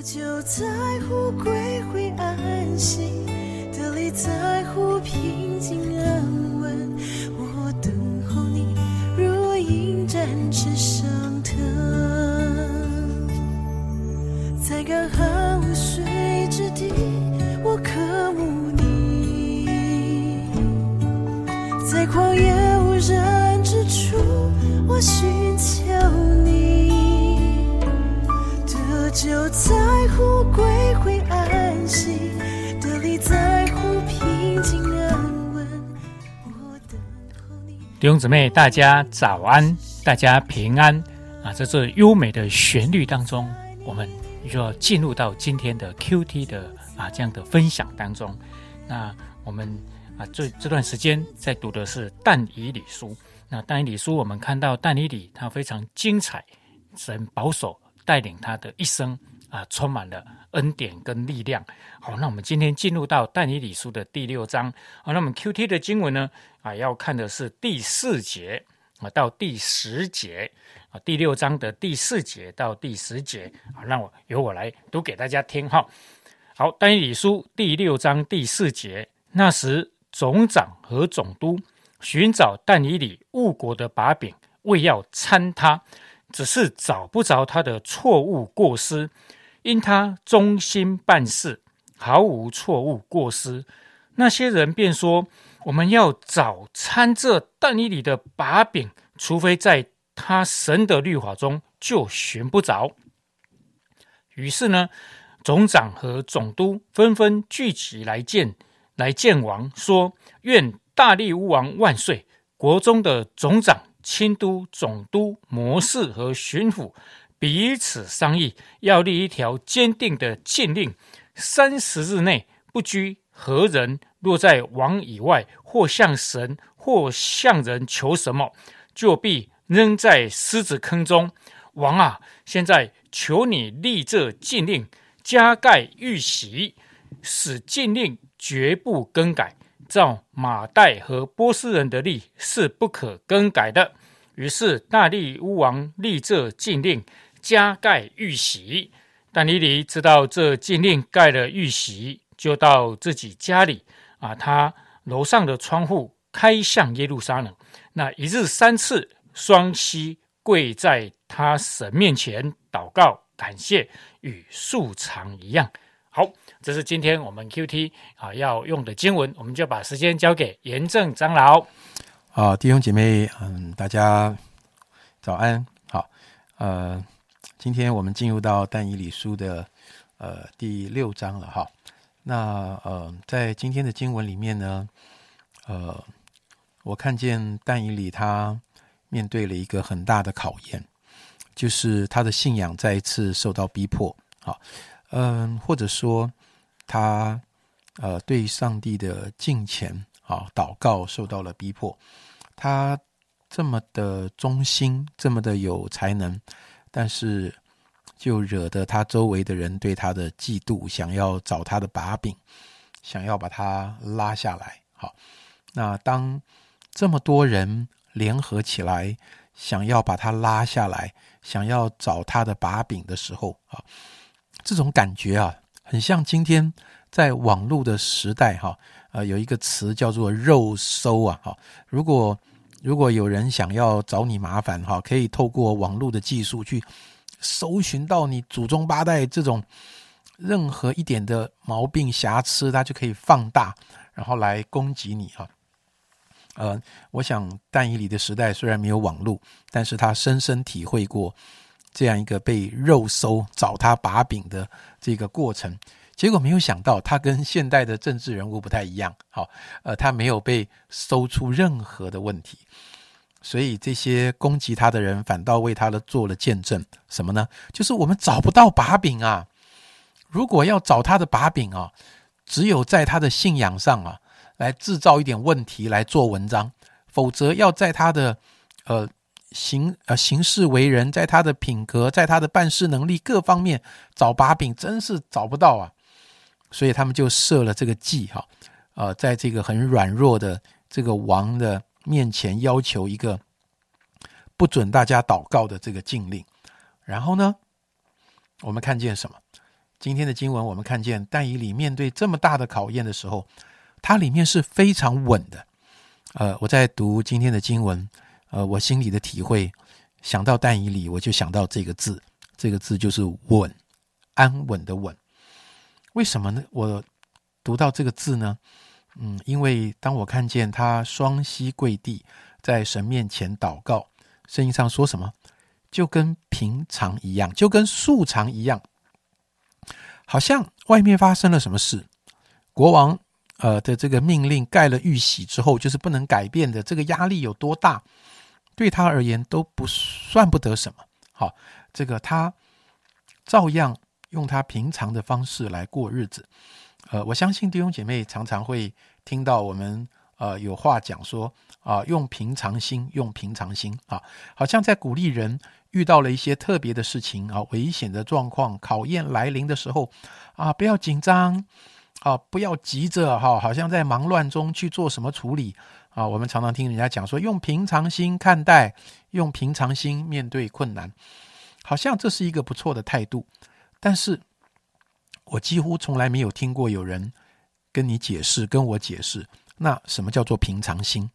我就在乎归回安息，得力在乎平静安稳。我等候你，如鹰展翅上腾，在干旱无水之地，我渴慕你；在旷野弟兄姊妹，大家早安，大家平安啊！在这优美的旋律当中，我们就要进入到今天的 QT 的啊这样的分享当中。那我们啊这这段时间在读的是但以理书。那但以理书，我们看到但以理他非常精彩，神保守带领他的一生啊，充满了恩典跟力量。好，那我们今天进入到但以理书的第六章。好，那我们 QT 的经文呢啊，要看的是第四节啊到第十节啊，第六章的第四节到第十节。好，让我由我来读给大家听哈。好，但以理书第六章第四节，那时总长和总督寻找但以理误国的把柄，为要参他。只是找不着他的错误过失，因他忠心办事，毫无错误过失。那些人便说：“我们要找参这但以里的把柄，除非在他神的律法中，就寻不着。”于是呢，总长和总督纷纷聚集来见，来见王，说：“愿大力乌王万岁！”国中的总长。清都、总督、模式和巡抚彼此商议，要立一条坚定的禁令：三十日内不拘何人，若在王以外，或向神，或向人求什么，就必扔在狮子坑中。王啊，现在求你立这禁令，加盖玉玺，使禁令绝不更改。照马代和波斯人的例是不可更改的。于是大力乌王立这禁令，加盖玉玺。但尼里知道这禁令盖了玉玺，就到自己家里啊，他楼上的窗户开向耶路撒冷。那一日三次，双膝跪在他神面前祷告感谢，与素常一样。好，这是今天我们 Q T 啊要用的经文，我们就把时间交给严正长老。啊，弟兄姐妹，嗯，大家早安。好，呃，今天我们进入到但以理书的呃第六章了哈。那呃，在今天的经文里面呢，呃，我看见但以理他面对了一个很大的考验，就是他的信仰再一次受到逼迫。好。嗯，或者说他呃对上帝的敬虔啊祷告受到了逼迫，他这么的忠心，这么的有才能，但是就惹得他周围的人对他的嫉妒，想要找他的把柄，想要把他拉下来。好，那当这么多人联合起来，想要把他拉下来，想要找他的把柄的时候啊。这种感觉啊，很像今天在网络的时代哈，呃，有一个词叫做“肉搜”啊，哈。如果如果有人想要找你麻烦哈，可以透过网络的技术去搜寻到你祖宗八代这种任何一点的毛病瑕疵，他就可以放大，然后来攻击你哈。呃，我想但以理的时代虽然没有网络，但是他深深体会过。这样一个被肉搜找他把柄的这个过程，结果没有想到，他跟现代的政治人物不太一样。好，呃，他没有被搜出任何的问题，所以这些攻击他的人反倒为他的做了见证。什么呢？就是我们找不到把柄啊！如果要找他的把柄啊，只有在他的信仰上啊，来制造一点问题来做文章，否则要在他的呃。行呃行事为人，在他的品格，在他的办事能力各方面找把柄，真是找不到啊！所以他们就设了这个计哈，呃，在这个很软弱的这个王的面前，要求一个不准大家祷告的这个禁令。然后呢，我们看见什么？今天的经文，我们看见但以理面对这么大的考验的时候，它里面是非常稳的。呃，我在读今天的经文，呃，我心里的体会，想到但以理，我就想到这个字，这个字就是稳，安稳的稳。为什么呢？我读到这个字呢？嗯，因为当我看见他双膝跪地，在神面前祷告，圣经上说什么，就跟平常一样，就跟素常一样，好像外面发生了什么事，国王呃的这个命令盖了玉玺之后，就是不能改变的，这个压力有多大，对他而言都不算不得什么。好，这个他照样用他平常的方式来过日子。呃，我相信弟兄姐妹常常会听到我们呃有话讲说啊，用平常心，用平常心啊，好像在鼓励人遇到了一些特别的事情啊，危险的状况、考验来临的时候啊，不要紧张啊，不要急着哈，好像在忙乱中去做什么处理啊。我们常常听人家讲说，用平常心看待，用平常心面对困难，好像这是一个不错的态度，但是。我几乎从来没有听过有人跟你解释、跟我解释，那什么叫做平常心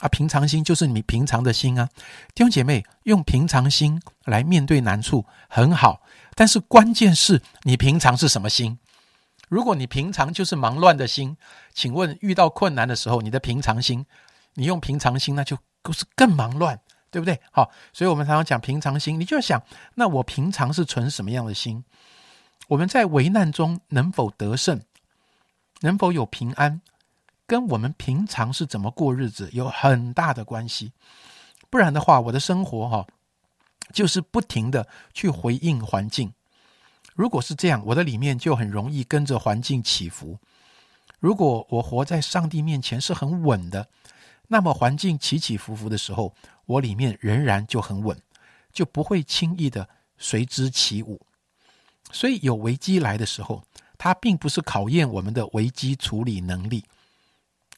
啊？平常心就是你平常的心啊，弟兄姐妹用平常心来面对难处很好，但是关键是你平常是什么心？如果你平常就是忙乱的心，请问遇到困难的时候，你的平常心，你用平常心，那就是更忙乱，对不对？好，所以我们常常讲平常心，你就想，那我平常是存什么样的心？我们在危难中能否得胜，能否有平安，跟我们平常是怎么过日子有很大的关系。不然的话，我的生活哈，就是不停的去回应环境。如果是这样，我的里面就很容易跟着环境起伏。如果我活在上帝面前是很稳的，那么环境起起伏伏的时候，我里面仍然就很稳，就不会轻易的随之起舞。所以有危机来的时候，它并不是考验我们的危机处理能力。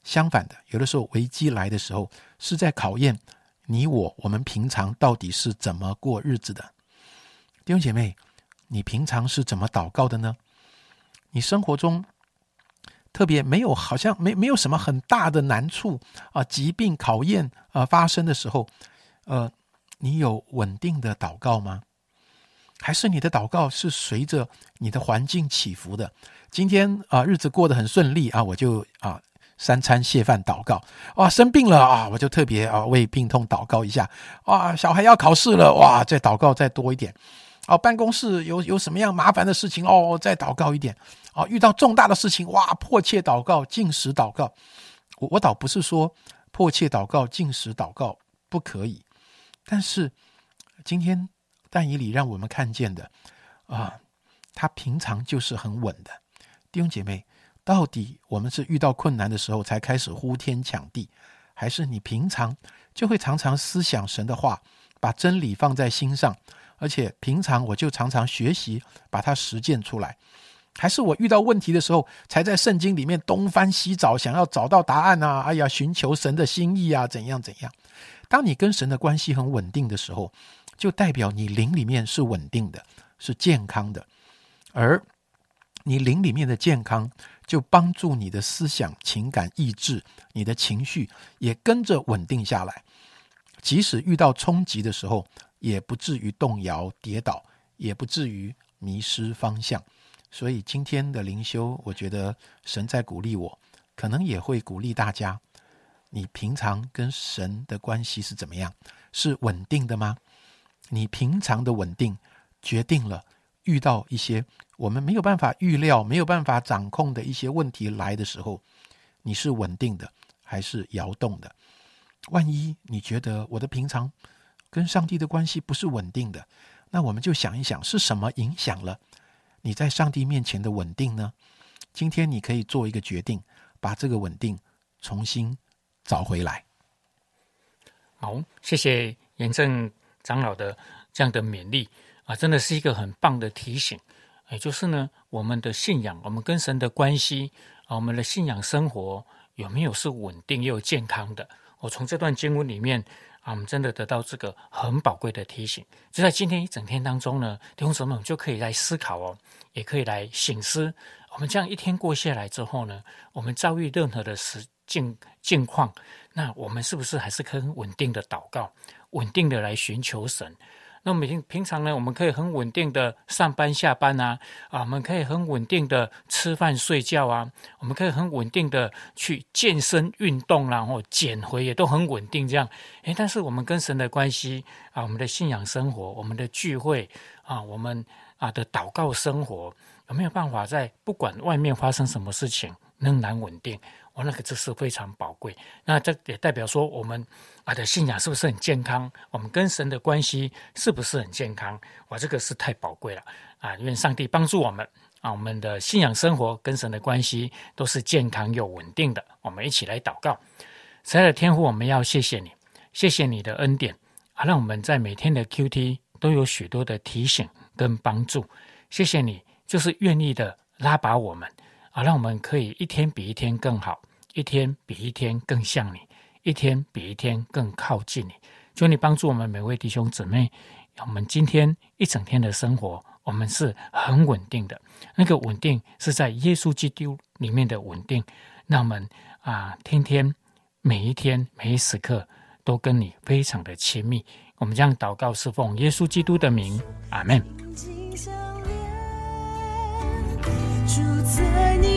相反的，有的时候危机来的时候，是在考验你我我们平常到底是怎么过日子的。弟兄姐妹，你平常是怎么祷告的呢？你生活中特别没有好像没没有什么很大的难处啊，疾病考验啊发生的时候，呃，你有稳定的祷告吗？还是你的祷告是随着你的环境起伏的。今天啊，日子过得很顺利啊，我就啊三餐谢饭祷告。哇，生病了啊，我就特别啊为病痛祷告一下。哇，小孩要考试了，哇，再祷告再多一点。哦，办公室有有什么样麻烦的事情哦，再祷告一点。哦，遇到重大的事情哇，迫切祷告，进食祷告。我我倒不是说迫切祷告、进食祷告不可以，但是今天。但以理让我们看见的，啊，他平常就是很稳的。弟兄姐妹，到底我们是遇到困难的时候才开始呼天抢地，还是你平常就会常常思想神的话，把真理放在心上，而且平常我就常常学习把它实践出来，还是我遇到问题的时候才在圣经里面东翻西找，想要找到答案啊？哎呀，寻求神的心意啊，怎样怎样？当你跟神的关系很稳定的时候。就代表你灵里面是稳定的，是健康的，而你灵里面的健康，就帮助你的思想、情感、意志，你的情绪也跟着稳定下来。即使遇到冲击的时候，也不至于动摇、跌倒，也不至于迷失方向。所以今天的灵修，我觉得神在鼓励我，可能也会鼓励大家：你平常跟神的关系是怎么样？是稳定的吗？你平常的稳定，决定了遇到一些我们没有办法预料、没有办法掌控的一些问题来的时候，你是稳定的还是摇动的？万一你觉得我的平常跟上帝的关系不是稳定的，那我们就想一想，是什么影响了你在上帝面前的稳定呢？今天你可以做一个决定，把这个稳定重新找回来。好，谢谢严正。长老的这样的勉励啊，真的是一个很棒的提醒。也就是呢，我们的信仰，我们跟神的关系啊，我们的信仰生活有没有是稳定又健康的？我从这段经文里面啊，我们真的得到这个很宝贵的提醒。就在今天一整天当中呢，弟兄姊妹们就可以来思考哦，也可以来醒思。我们这样一天过下来之后呢，我们遭遇任何的时境境况，那我们是不是还是可以稳定的祷告，稳定的来寻求神？那每天平常呢，我们可以很稳定的上班下班啊，啊，我们可以很稳定的吃饭睡觉啊，我们可以很稳定的去健身运动，然后减肥也都很稳定这样。诶，但是我们跟神的关系啊，我们的信仰生活，我们的聚会啊，我们啊的祷告生活，有没有办法在不管外面发生什么事情，仍然稳定？我那个这是非常宝贵，那这也代表说我们啊的信仰是不是很健康？我们跟神的关系是不是很健康？哇，这个是太宝贵了啊！愿上帝帮助我们啊，我们的信仰生活跟神的关系都是健康又稳定的。我们一起来祷告，亲爱的天父，我们要谢谢你，谢谢你的恩典啊，让我们在每天的 Q T 都有许多的提醒跟帮助。谢谢你，就是愿意的拉拔我们。啊，让我们可以一天比一天更好，一天比一天更像你，一天比一天更靠近你。求你帮助我们每位弟兄姊妹，我们今天一整天的生活，我们是很稳定的。那个稳定是在耶稣基督里面的稳定。那我们啊，天天每一天每一时刻都跟你非常的亲密。我们将祷告侍奉耶稣基督的名，阿门。住在你